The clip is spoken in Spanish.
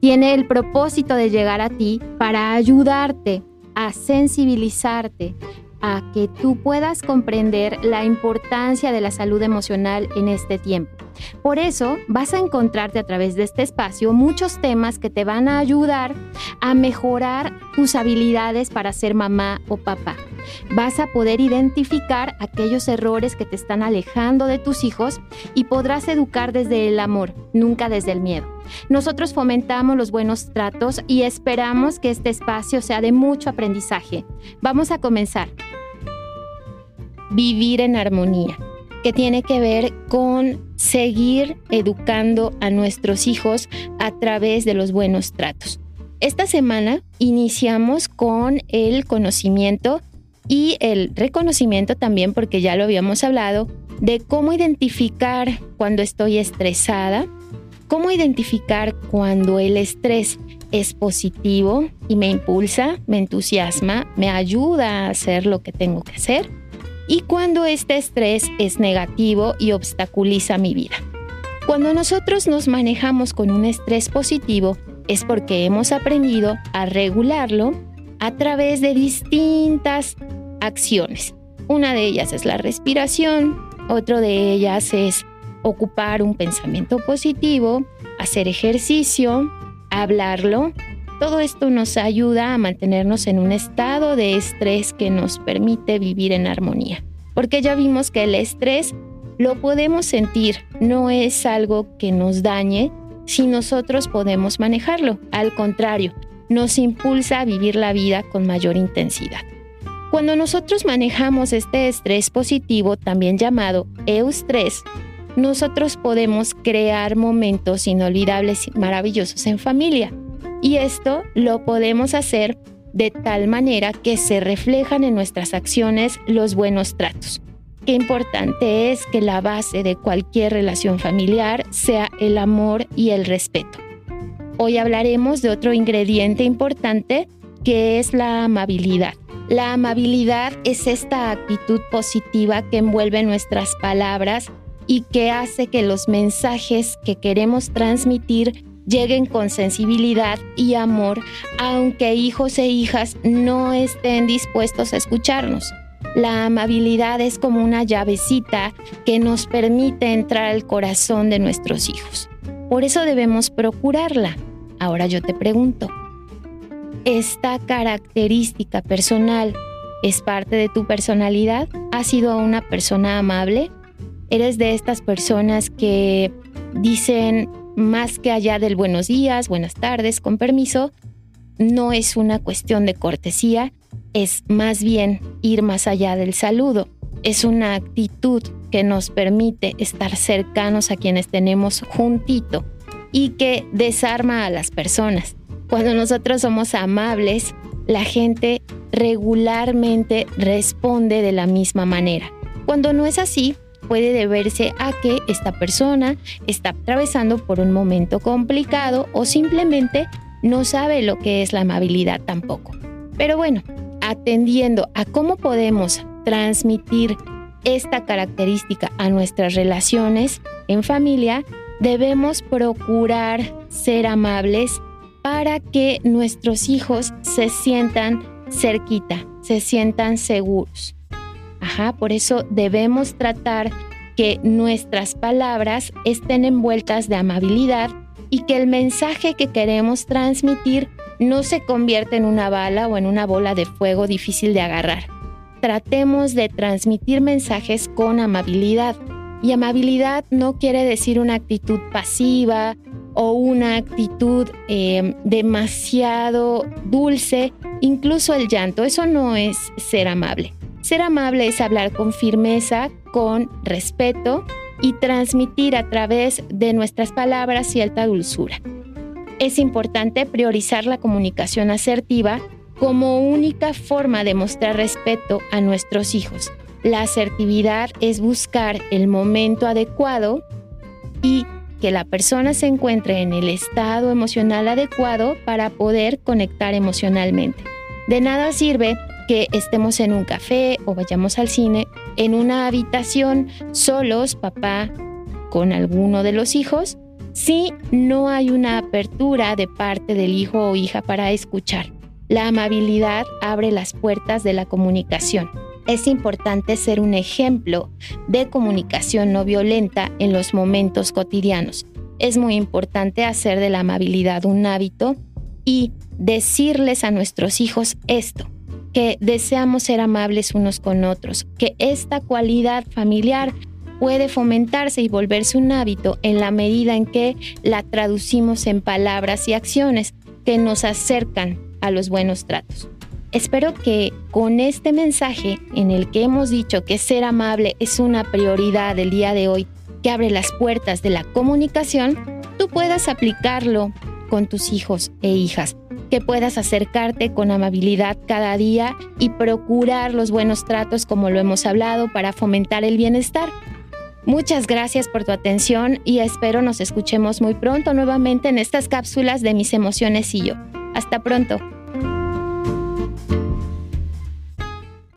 tiene el propósito de llegar a ti para ayudarte a sensibilizarte a que tú puedas comprender la importancia de la salud emocional en este tiempo. Por eso vas a encontrarte a través de este espacio muchos temas que te van a ayudar a mejorar tus habilidades para ser mamá o papá. Vas a poder identificar aquellos errores que te están alejando de tus hijos y podrás educar desde el amor, nunca desde el miedo. Nosotros fomentamos los buenos tratos y esperamos que este espacio sea de mucho aprendizaje. Vamos a comenzar. Vivir en armonía que tiene que ver con seguir educando a nuestros hijos a través de los buenos tratos. Esta semana iniciamos con el conocimiento y el reconocimiento también, porque ya lo habíamos hablado, de cómo identificar cuando estoy estresada, cómo identificar cuando el estrés es positivo y me impulsa, me entusiasma, me ayuda a hacer lo que tengo que hacer y cuando este estrés es negativo y obstaculiza mi vida. Cuando nosotros nos manejamos con un estrés positivo es porque hemos aprendido a regularlo a través de distintas acciones. Una de ellas es la respiración, otra de ellas es ocupar un pensamiento positivo, hacer ejercicio, hablarlo, todo esto nos ayuda a mantenernos en un estado de estrés que nos permite vivir en armonía. Porque ya vimos que el estrés lo podemos sentir, no es algo que nos dañe si nosotros podemos manejarlo. Al contrario, nos impulsa a vivir la vida con mayor intensidad. Cuando nosotros manejamos este estrés positivo, también llamado eustrés, nosotros podemos crear momentos inolvidables y maravillosos en familia. Y esto lo podemos hacer de tal manera que se reflejan en nuestras acciones los buenos tratos. Qué importante es que la base de cualquier relación familiar sea el amor y el respeto. Hoy hablaremos de otro ingrediente importante que es la amabilidad. La amabilidad es esta actitud positiva que envuelve nuestras palabras y que hace que los mensajes que queremos transmitir lleguen con sensibilidad y amor, aunque hijos e hijas no estén dispuestos a escucharnos. La amabilidad es como una llavecita que nos permite entrar al corazón de nuestros hijos. Por eso debemos procurarla. Ahora yo te pregunto, ¿esta característica personal es parte de tu personalidad? ¿Has sido una persona amable? ¿Eres de estas personas que dicen más que allá del buenos días, buenas tardes, con permiso, no es una cuestión de cortesía, es más bien ir más allá del saludo. Es una actitud que nos permite estar cercanos a quienes tenemos juntito y que desarma a las personas. Cuando nosotros somos amables, la gente regularmente responde de la misma manera. Cuando no es así, puede deberse a que esta persona está atravesando por un momento complicado o simplemente no sabe lo que es la amabilidad tampoco. Pero bueno, atendiendo a cómo podemos transmitir esta característica a nuestras relaciones en familia, debemos procurar ser amables para que nuestros hijos se sientan cerquita, se sientan seguros. Por eso debemos tratar que nuestras palabras estén envueltas de amabilidad y que el mensaje que queremos transmitir no se convierta en una bala o en una bola de fuego difícil de agarrar. Tratemos de transmitir mensajes con amabilidad. Y amabilidad no quiere decir una actitud pasiva o una actitud eh, demasiado dulce, incluso el llanto. Eso no es ser amable. Ser amable es hablar con firmeza, con respeto y transmitir a través de nuestras palabras cierta dulzura. Es importante priorizar la comunicación asertiva como única forma de mostrar respeto a nuestros hijos. La asertividad es buscar el momento adecuado y que la persona se encuentre en el estado emocional adecuado para poder conectar emocionalmente. De nada sirve que estemos en un café o vayamos al cine, en una habitación solos, papá con alguno de los hijos, si no hay una apertura de parte del hijo o hija para escuchar. La amabilidad abre las puertas de la comunicación. Es importante ser un ejemplo de comunicación no violenta en los momentos cotidianos. Es muy importante hacer de la amabilidad un hábito y decirles a nuestros hijos esto, que deseamos ser amables unos con otros, que esta cualidad familiar puede fomentarse y volverse un hábito en la medida en que la traducimos en palabras y acciones que nos acercan a los buenos tratos. Espero que con este mensaje en el que hemos dicho que ser amable es una prioridad del día de hoy, que abre las puertas de la comunicación, tú puedas aplicarlo con tus hijos e hijas, que puedas acercarte con amabilidad cada día y procurar los buenos tratos como lo hemos hablado para fomentar el bienestar. Muchas gracias por tu atención y espero nos escuchemos muy pronto nuevamente en estas cápsulas de mis emociones y yo. Hasta pronto.